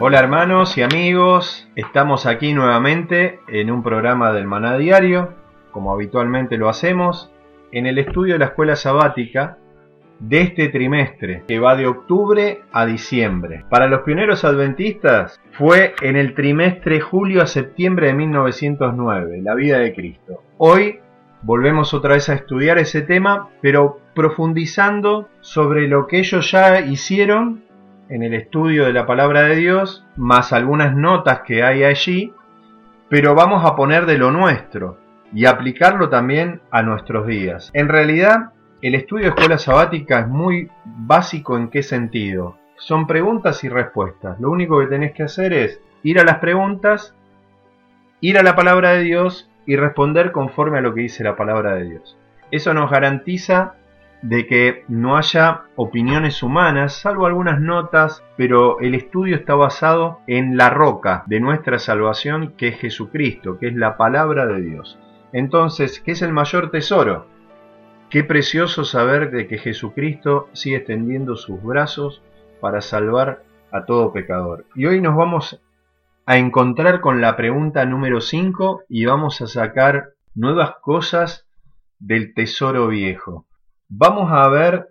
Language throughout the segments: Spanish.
Hola hermanos y amigos, estamos aquí nuevamente en un programa del Maná Diario, como habitualmente lo hacemos, en el estudio de la escuela sabática de este trimestre, que va de octubre a diciembre. Para los pioneros adventistas fue en el trimestre julio a septiembre de 1909, la vida de Cristo. Hoy volvemos otra vez a estudiar ese tema, pero profundizando sobre lo que ellos ya hicieron en el estudio de la palabra de Dios, más algunas notas que hay allí, pero vamos a poner de lo nuestro y aplicarlo también a nuestros días. En realidad, el estudio de escuela sabática es muy básico en qué sentido. Son preguntas y respuestas. Lo único que tenés que hacer es ir a las preguntas, ir a la palabra de Dios y responder conforme a lo que dice la palabra de Dios. Eso nos garantiza de que no haya opiniones humanas, salvo algunas notas, pero el estudio está basado en la roca de nuestra salvación, que es Jesucristo, que es la palabra de Dios. Entonces, ¿qué es el mayor tesoro? Qué precioso saber de que Jesucristo sigue extendiendo sus brazos para salvar a todo pecador. Y hoy nos vamos a encontrar con la pregunta número 5 y vamos a sacar nuevas cosas del tesoro viejo vamos a ver,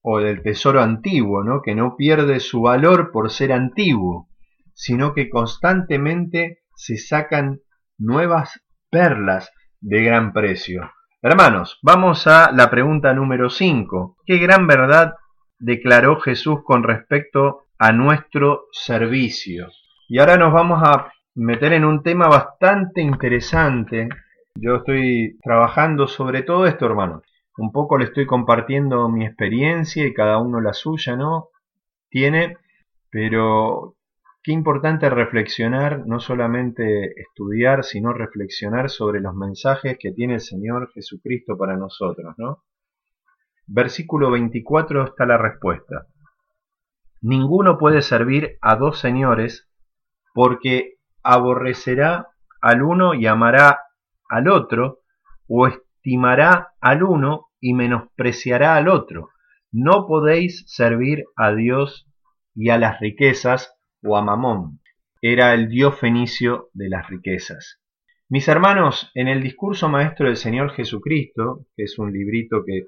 o del tesoro antiguo, ¿no? que no pierde su valor por ser antiguo, sino que constantemente se sacan nuevas perlas de gran precio. Hermanos, vamos a la pregunta número 5. ¿Qué gran verdad declaró Jesús con respecto a nuestro servicio? Y ahora nos vamos a meter en un tema bastante interesante. Yo estoy trabajando sobre todo esto, hermanos un poco le estoy compartiendo mi experiencia y cada uno la suya, ¿no? Tiene, pero qué importante reflexionar, no solamente estudiar, sino reflexionar sobre los mensajes que tiene el Señor Jesucristo para nosotros, ¿no? Versículo 24 está la respuesta. Ninguno puede servir a dos señores porque aborrecerá al uno y amará al otro, o estimará al uno y menospreciará al otro. No podéis servir a Dios y a las riquezas o a Mamón. Era el dios fenicio de las riquezas. Mis hermanos, en el discurso maestro del Señor Jesucristo, que es un librito que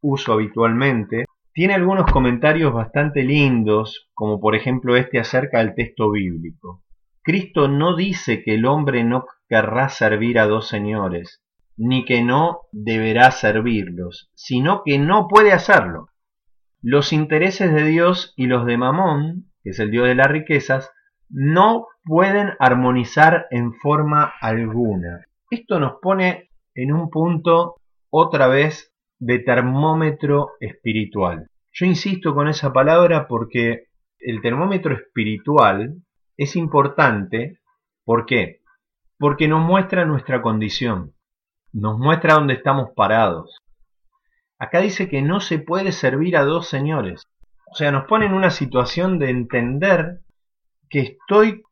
uso habitualmente, tiene algunos comentarios bastante lindos, como por ejemplo este acerca del texto bíblico. Cristo no dice que el hombre no querrá servir a dos señores, ni que no deberá servirlos, sino que no puede hacerlo. Los intereses de Dios y los de Mamón, que es el Dios de las riquezas, no pueden armonizar en forma alguna. Esto nos pone en un punto otra vez de termómetro espiritual. Yo insisto con esa palabra porque el termómetro espiritual es importante. ¿Por qué? porque nos muestra nuestra condición, nos muestra dónde estamos parados. Acá dice que no se puede servir a dos señores. O sea, nos pone en una situación de entender que estoy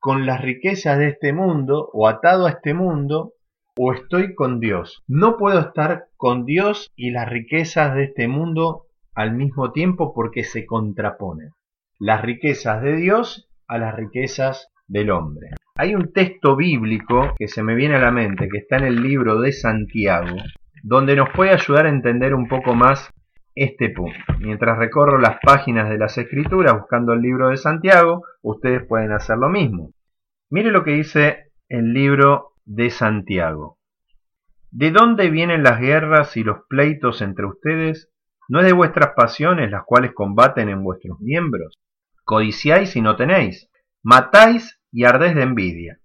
con las riquezas de este mundo o atado a este mundo o estoy con Dios. No puedo estar con Dios y las riquezas de este mundo al mismo tiempo porque se contraponen. Las riquezas de Dios a las riquezas del hombre. Hay un texto bíblico que se me viene a la mente, que está en el libro de Santiago, donde nos puede ayudar a entender un poco más este punto. Mientras recorro las páginas de las escrituras buscando el libro de Santiago, ustedes pueden hacer lo mismo. Mire lo que dice el libro de Santiago. ¿De dónde vienen las guerras y los pleitos entre ustedes? ¿No es de vuestras pasiones las cuales combaten en vuestros miembros? Codiciáis y no tenéis, matáis y ardéis de envidia,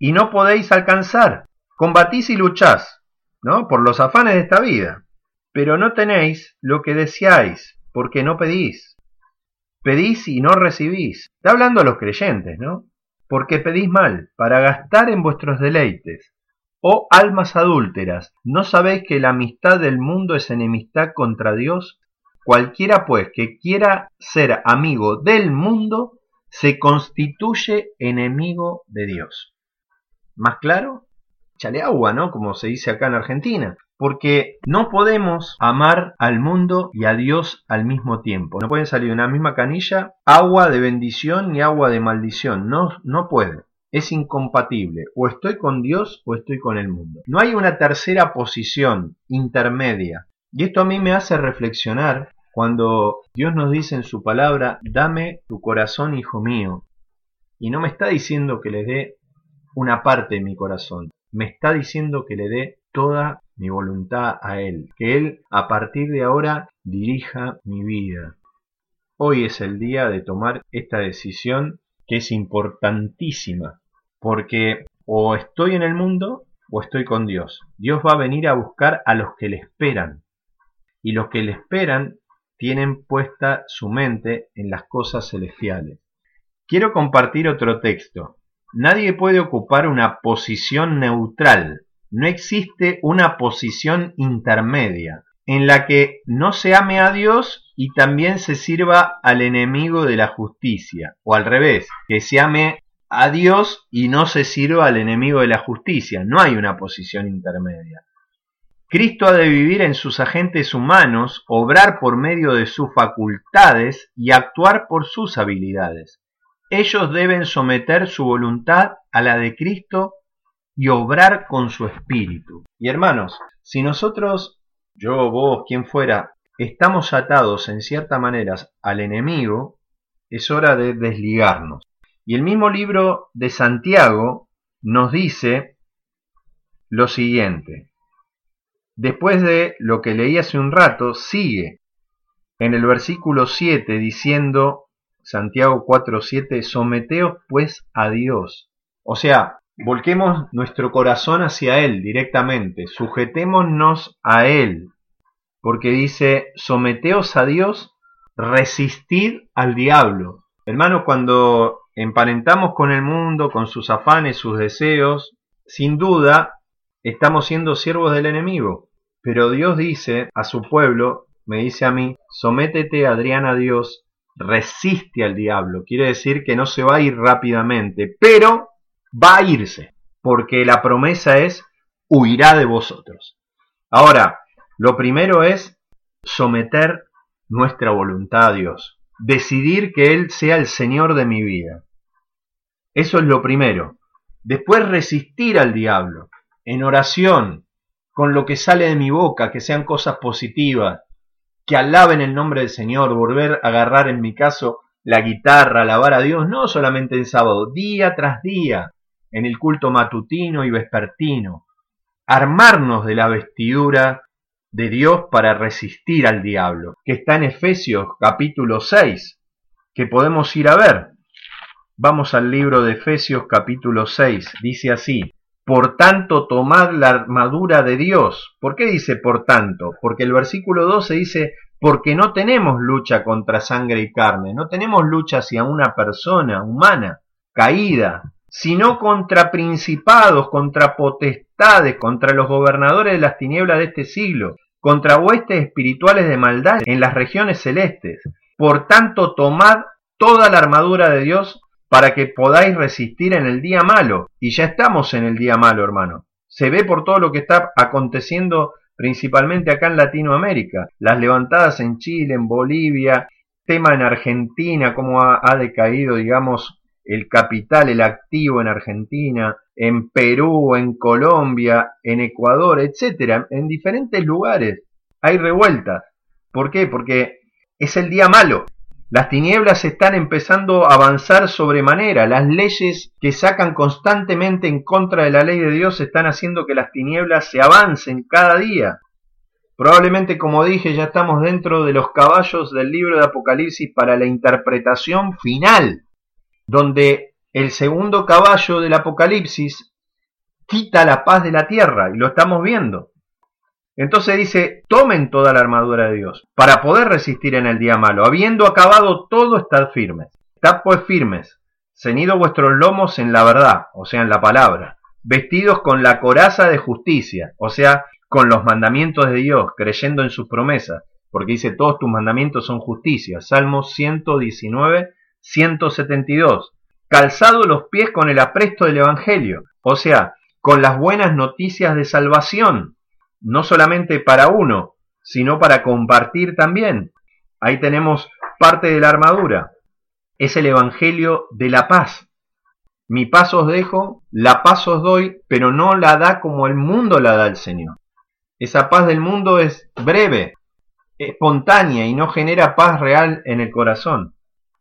y no podéis alcanzar, combatís y luchás, ¿no? Por los afanes de esta vida. Pero no tenéis lo que deseáis, porque no pedís. Pedís y no recibís. Está hablando a los creyentes, ¿no? Porque pedís mal, para gastar en vuestros deleites. Oh almas adúlteras, ¿no sabéis que la amistad del mundo es enemistad contra Dios? Cualquiera pues que quiera ser amigo del mundo, se constituye enemigo de Dios. ¿Más claro? Chale agua, ¿no? Como se dice acá en Argentina porque no podemos amar al mundo y a Dios al mismo tiempo. No pueden salir de una misma canilla agua de bendición y agua de maldición. No, no puede. Es incompatible. O estoy con Dios o estoy con el mundo. No hay una tercera posición intermedia. Y esto a mí me hace reflexionar cuando Dios nos dice en su palabra, dame tu corazón, hijo mío. Y no me está diciendo que le dé una parte de mi corazón. Me está diciendo que le dé toda mi voluntad a Él, que Él a partir de ahora dirija mi vida. Hoy es el día de tomar esta decisión que es importantísima, porque o estoy en el mundo o estoy con Dios. Dios va a venir a buscar a los que le esperan, y los que le esperan tienen puesta su mente en las cosas celestiales. Quiero compartir otro texto. Nadie puede ocupar una posición neutral no existe una posición intermedia en la que no se ame a Dios y también se sirva al enemigo de la justicia, o al revés, que se ame a Dios y no se sirva al enemigo de la justicia. No hay una posición intermedia. Cristo ha de vivir en sus agentes humanos, obrar por medio de sus facultades y actuar por sus habilidades. Ellos deben someter su voluntad a la de Cristo y obrar con su espíritu. Y hermanos, si nosotros, yo, vos, quien fuera, estamos atados en cierta manera al enemigo, es hora de desligarnos. Y el mismo libro de Santiago nos dice lo siguiente. Después de lo que leí hace un rato, sigue en el versículo 7 diciendo, Santiago 4.7, someteos pues a Dios. O sea, Volquemos nuestro corazón hacia Él directamente, sujetémonos a Él, porque dice, someteos a Dios, resistid al diablo. Hermanos, cuando emparentamos con el mundo, con sus afanes, sus deseos, sin duda estamos siendo siervos del enemigo. Pero Dios dice a su pueblo, me dice a mí, sométete, Adrián, a Dios, resiste al diablo. Quiere decir que no se va a ir rápidamente, pero va a irse, porque la promesa es, huirá de vosotros. Ahora, lo primero es someter nuestra voluntad a Dios, decidir que Él sea el Señor de mi vida. Eso es lo primero. Después resistir al diablo, en oración, con lo que sale de mi boca, que sean cosas positivas, que alaben el nombre del Señor, volver a agarrar en mi caso la guitarra, alabar a Dios, no solamente en sábado, día tras día, en el culto matutino y vespertino, armarnos de la vestidura de Dios para resistir al diablo, que está en Efesios capítulo 6, que podemos ir a ver. Vamos al libro de Efesios capítulo 6, dice así, por tanto tomad la armadura de Dios. ¿Por qué dice por tanto? Porque el versículo 12 dice, porque no tenemos lucha contra sangre y carne, no tenemos lucha hacia una persona humana caída, sino contra principados, contra potestades, contra los gobernadores de las tinieblas de este siglo, contra huestes espirituales de maldad en las regiones celestes. Por tanto, tomad toda la armadura de Dios para que podáis resistir en el día malo. Y ya estamos en el día malo, hermano. Se ve por todo lo que está aconteciendo principalmente acá en Latinoamérica. Las levantadas en Chile, en Bolivia, tema en Argentina, cómo ha, ha decaído, digamos, el capital, el activo en Argentina, en Perú, en Colombia, en Ecuador, etcétera, en diferentes lugares hay revueltas. ¿Por qué? Porque es el día malo. Las tinieblas están empezando a avanzar sobremanera. Las leyes que sacan constantemente en contra de la ley de Dios están haciendo que las tinieblas se avancen cada día. Probablemente, como dije, ya estamos dentro de los caballos del libro de Apocalipsis para la interpretación final, donde el segundo caballo del Apocalipsis quita la paz de la tierra, y lo estamos viendo. Entonces dice, tomen toda la armadura de Dios para poder resistir en el día malo. Habiendo acabado todo, estad firmes. Estad pues firmes, ceñidos vuestros lomos en la verdad, o sea, en la palabra, vestidos con la coraza de justicia, o sea, con los mandamientos de Dios, creyendo en sus promesas, porque dice, todos tus mandamientos son justicia. Salmos 119, 172. Calzado los pies con el apresto del Evangelio, o sea, con las buenas noticias de salvación, no solamente para uno, sino para compartir también. Ahí tenemos parte de la armadura. Es el Evangelio de la paz. Mi paz os dejo, la paz os doy, pero no la da como el mundo la da el Señor. Esa paz del mundo es breve, espontánea y no genera paz real en el corazón.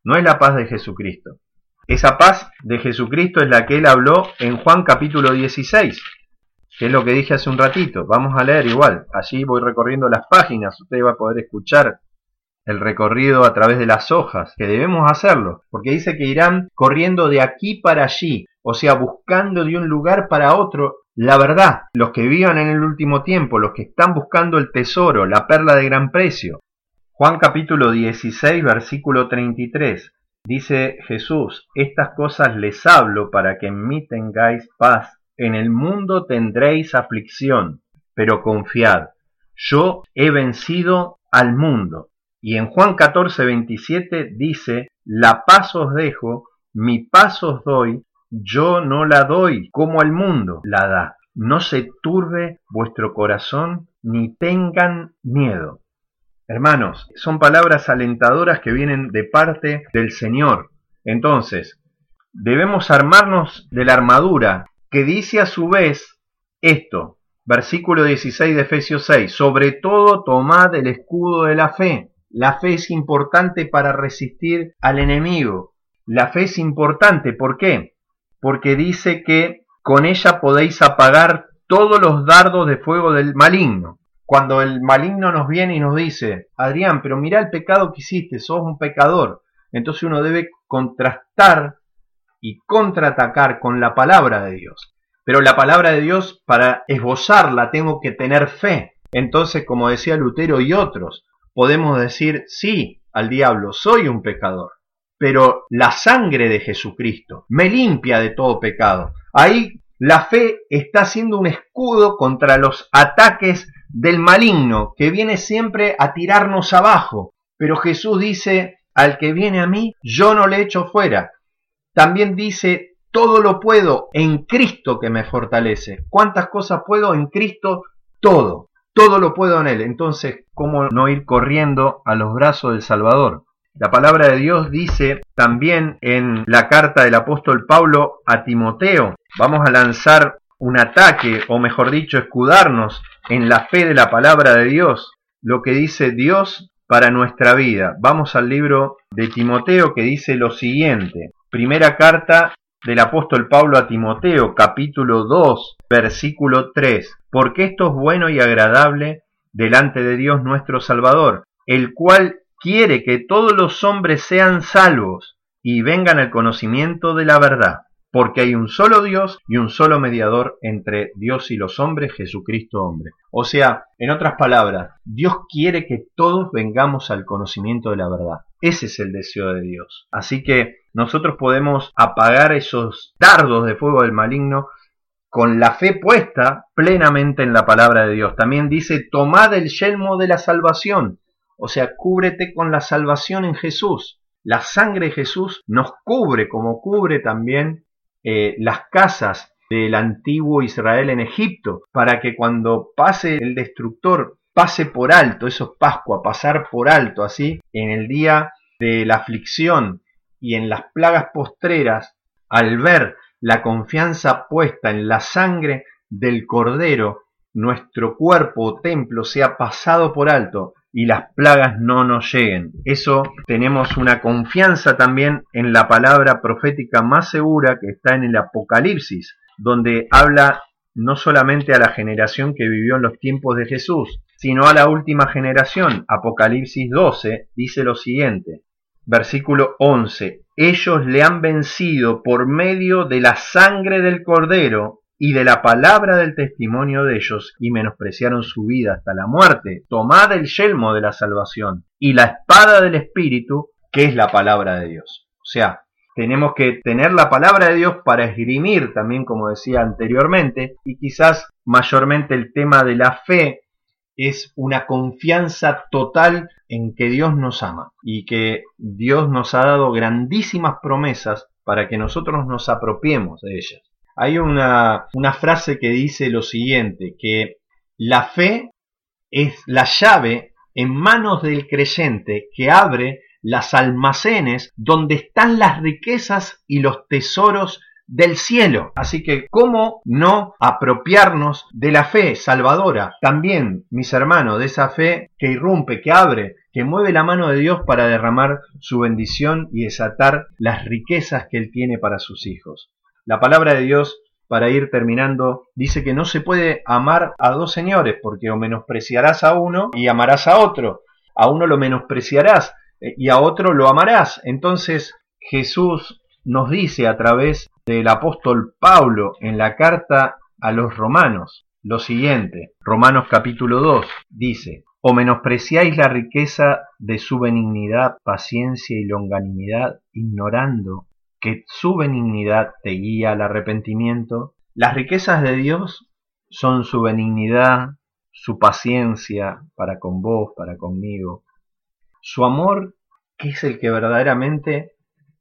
No es la paz de Jesucristo. Esa paz de Jesucristo es la que él habló en Juan capítulo 16 que es lo que dije hace un ratito. Vamos a leer igual. Allí voy recorriendo las páginas. Usted va a poder escuchar el recorrido a través de las hojas, que debemos hacerlo, porque dice que irán corriendo de aquí para allí, o sea, buscando de un lugar para otro la verdad, los que vivan en el último tiempo, los que están buscando el tesoro, la perla de gran precio. Juan capítulo 16, versículo 33. Dice Jesús, estas cosas les hablo para que en mí tengáis paz en el mundo tendréis aflicción, pero confiad, yo he vencido al mundo. Y en Juan 14, 27 dice, la paz os dejo, mi paz os doy, yo no la doy como el mundo la da. No se turbe vuestro corazón ni tengan miedo. Hermanos, son palabras alentadoras que vienen de parte del Señor. Entonces, debemos armarnos de la armadura que dice a su vez esto, versículo 16 de Efesios 6, sobre todo tomad el escudo de la fe. La fe es importante para resistir al enemigo. La fe es importante, ¿por qué? Porque dice que con ella podéis apagar todos los dardos de fuego del maligno. Cuando el maligno nos viene y nos dice, Adrián, pero mira el pecado que hiciste, sos un pecador. Entonces uno debe contrastar y contraatacar con la palabra de Dios. Pero la palabra de Dios, para esbozarla, tengo que tener fe. Entonces, como decía Lutero y otros, podemos decir sí al diablo, soy un pecador. Pero la sangre de Jesucristo me limpia de todo pecado. Ahí la fe está siendo un escudo contra los ataques del maligno que viene siempre a tirarnos abajo. Pero Jesús dice, al que viene a mí, yo no le echo fuera. También dice, todo lo puedo en Cristo que me fortalece. ¿Cuántas cosas puedo en Cristo? Todo. Todo lo puedo en Él. Entonces, ¿cómo no ir corriendo a los brazos del Salvador? La palabra de Dios dice también en la carta del apóstol Pablo a Timoteo, vamos a lanzar un ataque, o mejor dicho, escudarnos en la fe de la palabra de Dios, lo que dice Dios para nuestra vida. Vamos al libro de Timoteo que dice lo siguiente, Primera carta del apóstol Pablo a Timoteo, capítulo 2, versículo 3. Porque esto es bueno y agradable delante de Dios nuestro Salvador, el cual quiere que todos los hombres sean salvos y vengan al conocimiento de la verdad. Porque hay un solo Dios y un solo mediador entre Dios y los hombres, Jesucristo hombre. O sea, en otras palabras, Dios quiere que todos vengamos al conocimiento de la verdad. Ese es el deseo de Dios. Así que nosotros podemos apagar esos dardos de fuego del maligno con la fe puesta plenamente en la palabra de Dios. También dice, tomad el yelmo de la salvación. O sea, cúbrete con la salvación en Jesús. La sangre de Jesús nos cubre como cubre también eh, las casas del antiguo Israel en Egipto, para que cuando pase el destructor pase por alto, eso es Pascua, pasar por alto, así, en el día de la aflicción y en las plagas postreras, al ver la confianza puesta en la sangre del Cordero, nuestro cuerpo o templo sea pasado por alto y las plagas no nos lleguen. Eso tenemos una confianza también en la palabra profética más segura que está en el Apocalipsis, donde habla no solamente a la generación que vivió en los tiempos de Jesús, sino a la última generación. Apocalipsis 12 dice lo siguiente, versículo 11, ellos le han vencido por medio de la sangre del cordero y de la palabra del testimonio de ellos y menospreciaron su vida hasta la muerte. Tomad el yelmo de la salvación y la espada del Espíritu, que es la palabra de Dios. O sea, tenemos que tener la palabra de Dios para esgrimir también, como decía anteriormente, y quizás mayormente el tema de la fe es una confianza total en que Dios nos ama y que Dios nos ha dado grandísimas promesas para que nosotros nos apropiemos de ellas. Hay una, frase que dice lo siguiente, que la fe es la llave en manos del creyente que abre las almacenes donde están las riquezas y los tesoros del cielo. Así que, ¿cómo no apropiarnos de la fe salvadora? También, mis hermanos, de esa fe que irrumpe, que abre, que mueve la mano de Dios para derramar su bendición y desatar las riquezas que Él tiene para sus hijos. La palabra de Dios, para ir terminando, dice que no se puede amar a dos señores, porque o menospreciarás a uno y amarás a otro. A uno lo menospreciarás eh, y a otro lo amarás. Entonces Jesús nos dice a través del apóstol Pablo en la carta a los romanos lo siguiente. Romanos capítulo 2 dice, o menospreciáis la riqueza de su benignidad, paciencia y longanimidad, ignorando que su benignidad te guía al arrepentimiento. Las riquezas de Dios son su benignidad, su paciencia para con vos, para conmigo, su amor, que es el que verdaderamente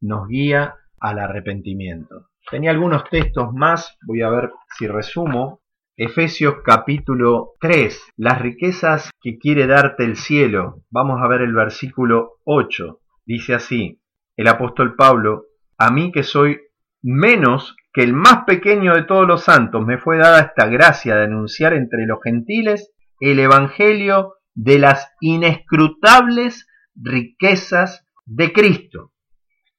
nos guía al arrepentimiento. Tenía algunos textos más, voy a ver si resumo. Efesios capítulo 3, las riquezas que quiere darte el cielo. Vamos a ver el versículo 8. Dice así, el apóstol Pablo, a mí que soy menos que el más pequeño de todos los santos, me fue dada esta gracia de anunciar entre los gentiles el Evangelio de las inescrutables riquezas de Cristo.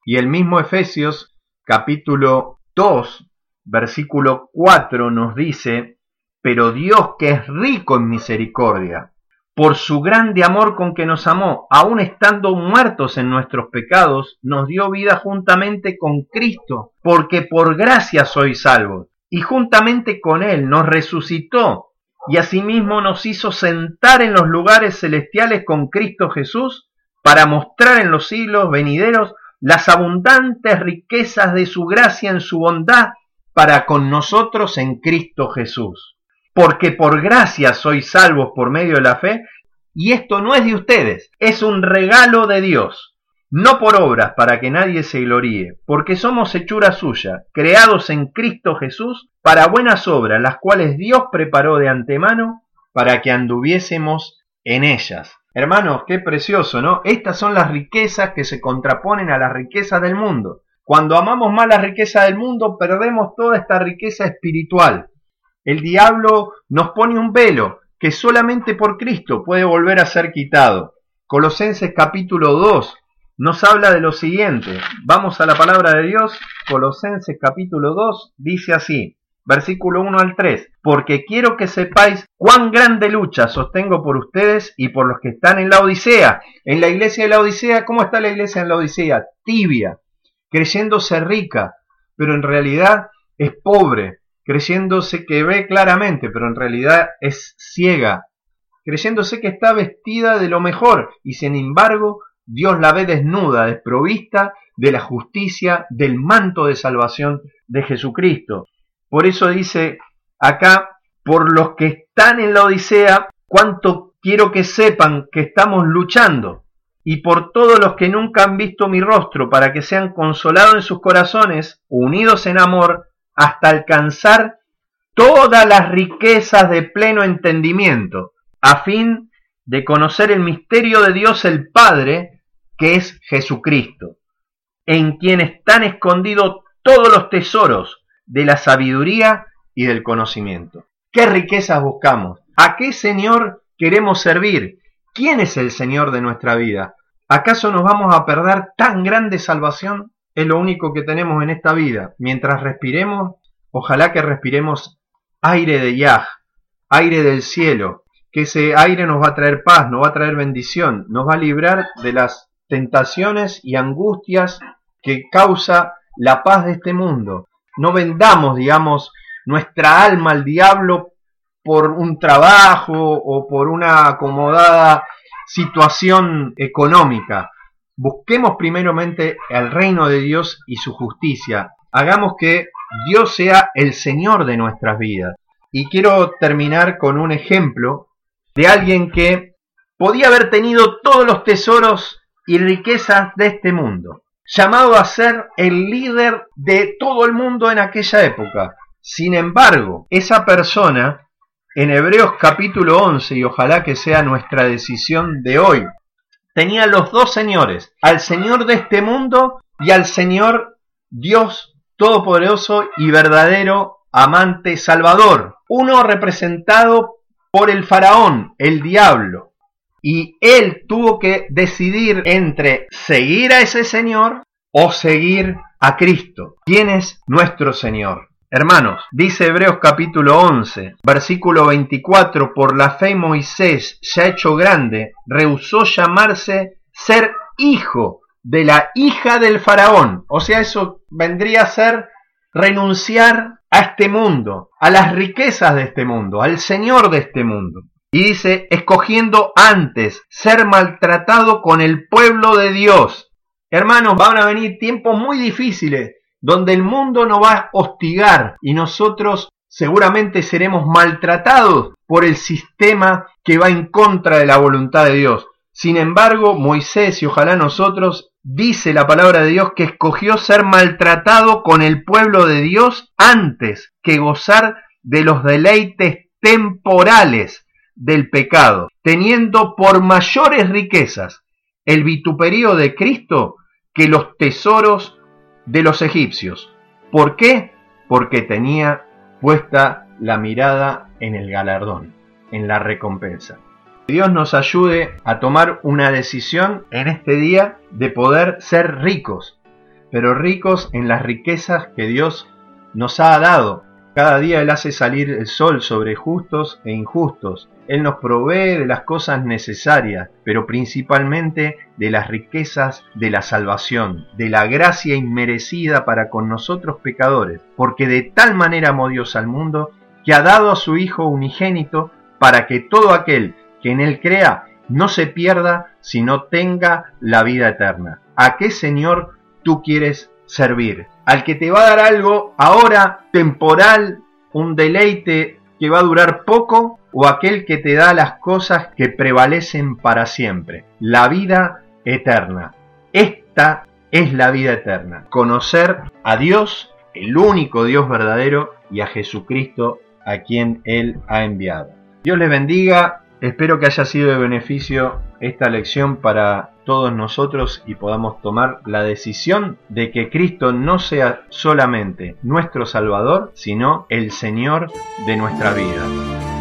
Y el mismo Efesios capítulo 2, versículo 4 nos dice, pero Dios que es rico en misericordia, por su grande amor con que nos amó, aun estando muertos en nuestros pecados, nos dio vida juntamente con Cristo, porque por gracia sois salvos, y juntamente con Él nos resucitó, y asimismo nos hizo sentar en los lugares celestiales con Cristo Jesús, para mostrar en los siglos venideros las abundantes riquezas de su gracia en su bondad para con nosotros en Cristo Jesús porque por gracia sois salvos por medio de la fe, y esto no es de ustedes, es un regalo de Dios, no por obras para que nadie se gloríe, porque somos hechura suya, creados en Cristo Jesús para buenas obras, las cuales Dios preparó de antemano para que anduviésemos en ellas. Hermanos, qué precioso, ¿no? Estas son las riquezas que se contraponen a las riquezas del mundo. Cuando amamos más la riqueza del mundo, perdemos toda esta riqueza espiritual. El diablo nos pone un velo que solamente por Cristo puede volver a ser quitado. Colosenses capítulo 2 nos habla de lo siguiente. Vamos a la palabra de Dios. Colosenses capítulo 2 dice así, versículo 1 al 3. Porque quiero que sepáis cuán grande lucha sostengo por ustedes y por los que están en la Odisea. En la iglesia de la Odisea, ¿cómo está la iglesia en la Odisea? Tibia, creyéndose rica, pero en realidad es pobre, creyéndose que ve claramente, pero en realidad es ciega, creyéndose que está vestida de lo mejor, y sin embargo Dios la ve desnuda, desprovista de la justicia, del manto de salvación de Jesucristo. Por eso dice acá, por los que están en la Odisea, cuánto quiero que sepan que estamos luchando, y por todos los que nunca han visto mi rostro, para que sean consolados en sus corazones, unidos en amor, hasta alcanzar todas las riquezas de pleno entendimiento, a fin de conocer el misterio de Dios el Padre, que es Jesucristo, en quien están escondidos todos los tesoros de la sabiduría y del conocimiento. ¿Qué riquezas buscamos? ¿A qué Señor queremos servir? ¿Quién es el Señor de nuestra vida? ¿Acaso nos vamos a perder tan grande salvación? Es lo único que tenemos en esta vida. Mientras respiremos, ojalá que respiremos aire de Yah, aire del cielo, que ese aire nos va a traer paz, nos va a traer bendición, nos va a librar de las tentaciones y angustias que causa la paz de este mundo. No vendamos, digamos, nuestra alma al diablo por un trabajo o por una acomodada situación económica. Busquemos primeramente el reino de Dios y su justicia. Hagamos que Dios sea el Señor de nuestras vidas. Y quiero terminar con un ejemplo de alguien que podía haber tenido todos los tesoros y riquezas de este mundo, llamado a ser el líder de todo el mundo en aquella época. Sin embargo, esa persona, en Hebreos capítulo 11, y ojalá que sea nuestra decisión de hoy, tenía los dos señores, al Señor de este mundo y al Señor Dios Todopoderoso y verdadero amante Salvador, uno representado por el faraón, el diablo, y él tuvo que decidir entre seguir a ese Señor o seguir a Cristo. ¿Quién es nuestro Señor? Hermanos, dice Hebreos capítulo 11, versículo 24, por la fe Moisés, ya hecho grande, rehusó llamarse ser hijo de la hija del faraón. O sea, eso vendría a ser renunciar a este mundo, a las riquezas de este mundo, al Señor de este mundo. Y dice, escogiendo antes ser maltratado con el pueblo de Dios. Hermanos, van a venir tiempos muy difíciles donde el mundo nos va a hostigar y nosotros seguramente seremos maltratados por el sistema que va en contra de la voluntad de Dios. Sin embargo, Moisés y ojalá nosotros, dice la palabra de Dios que escogió ser maltratado con el pueblo de Dios antes que gozar de los deleites temporales del pecado, teniendo por mayores riquezas el vituperio de Cristo que los tesoros de los egipcios. ¿Por qué? Porque tenía puesta la mirada en el galardón, en la recompensa. Dios nos ayude a tomar una decisión en este día de poder ser ricos, pero ricos en las riquezas que Dios nos ha dado. Cada día Él hace salir el sol sobre justos e injustos. Él nos provee de las cosas necesarias, pero principalmente de las riquezas de la salvación, de la gracia inmerecida para con nosotros pecadores, porque de tal manera amó Dios al mundo que ha dado a su Hijo unigénito para que todo aquel que en él crea no se pierda, sino tenga la vida eterna. ¿A qué Señor tú quieres servir? Al que te va a dar algo ahora temporal, un deleite que va a durar poco, o aquel que te da las cosas que prevalecen para siempre, la vida eterna. Esta es la vida eterna, conocer a Dios, el único Dios verdadero, y a Jesucristo a quien Él ha enviado. Dios les bendiga Espero que haya sido de beneficio esta lección para todos nosotros y podamos tomar la decisión de que Cristo no sea solamente nuestro Salvador, sino el Señor de nuestra vida.